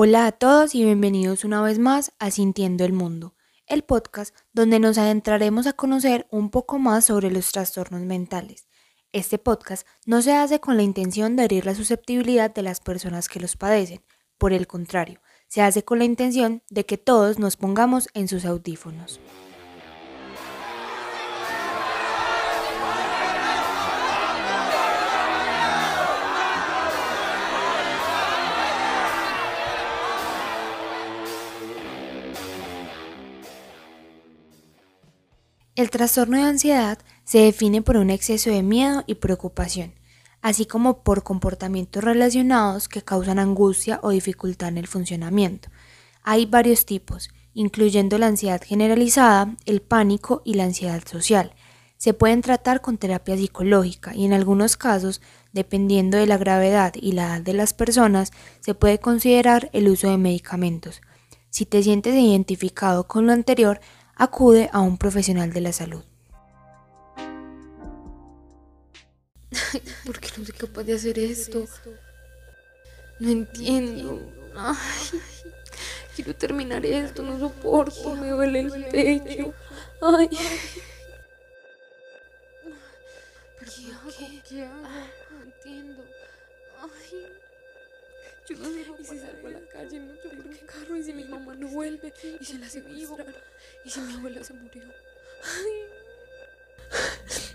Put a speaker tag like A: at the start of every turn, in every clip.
A: Hola a todos y bienvenidos una vez más a Sintiendo el Mundo, el podcast donde nos adentraremos a conocer un poco más sobre los trastornos mentales. Este podcast no se hace con la intención de herir la susceptibilidad de las personas que los padecen, por el contrario, se hace con la intención de que todos nos pongamos en sus audífonos. El trastorno de ansiedad se define por un exceso de miedo y preocupación, así como por comportamientos relacionados que causan angustia o dificultad en el funcionamiento. Hay varios tipos, incluyendo la ansiedad generalizada, el pánico y la ansiedad social. Se pueden tratar con terapia psicológica y en algunos casos, dependiendo de la gravedad y la edad de las personas, se puede considerar el uso de medicamentos. Si te sientes identificado con lo anterior, acude a un profesional de la salud.
B: ¿Por qué no soy capaz de hacer esto? No entiendo. Ay, quiero terminar esto, no soporto, me duele el pecho. Ay. ¿Qué hago? ¿Qué hago? No entiendo. Ay. Yo no sé y si salgo a la calle, no sé por qué carro, y si mi mamá no vuelve, y si la secuestraron, y si mi abuela se murió. Ay.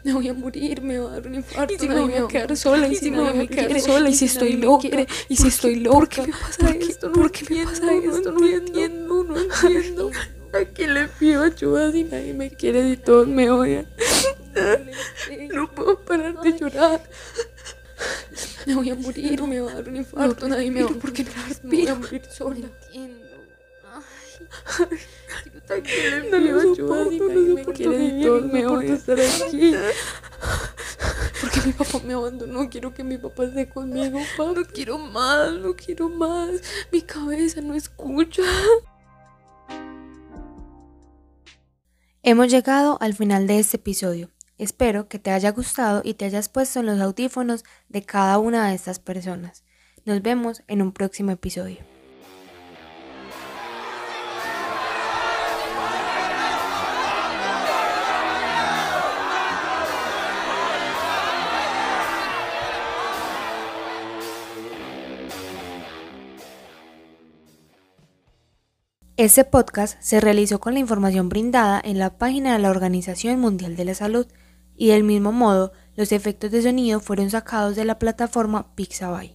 B: Me voy a morir, me va a dar un infarto, y si me voy a quedar sola, y si me voy a quedar sola, y si estoy loca, y si estoy loca. ¿Por qué me pasa esto? ¿Por qué me pasa esto? No entiendo, no entiendo. ¿A quién le pido ayuda si nadie me quiere y todos me odian? No puedo parar de llorar. Me voy a morir, me va a dar un infarto, nadie me va a porque no respiro. Me voy a morir sola. No entiendo. Ay, no lo soporto, no soporto vivir, todos me estar aquí. Porque mi papá me abandonó, quiero que mi papá esté conmigo, papá. No quiero más, no quiero más. Mi cabeza no escucha.
A: Hemos llegado al final de este episodio. Espero que te haya gustado y te hayas puesto en los audífonos de cada una de estas personas. Nos vemos en un próximo episodio. Este podcast se realizó con la información brindada en la página de la Organización Mundial de la Salud y del mismo modo los efectos de sonido fueron sacados de la plataforma Pixabay.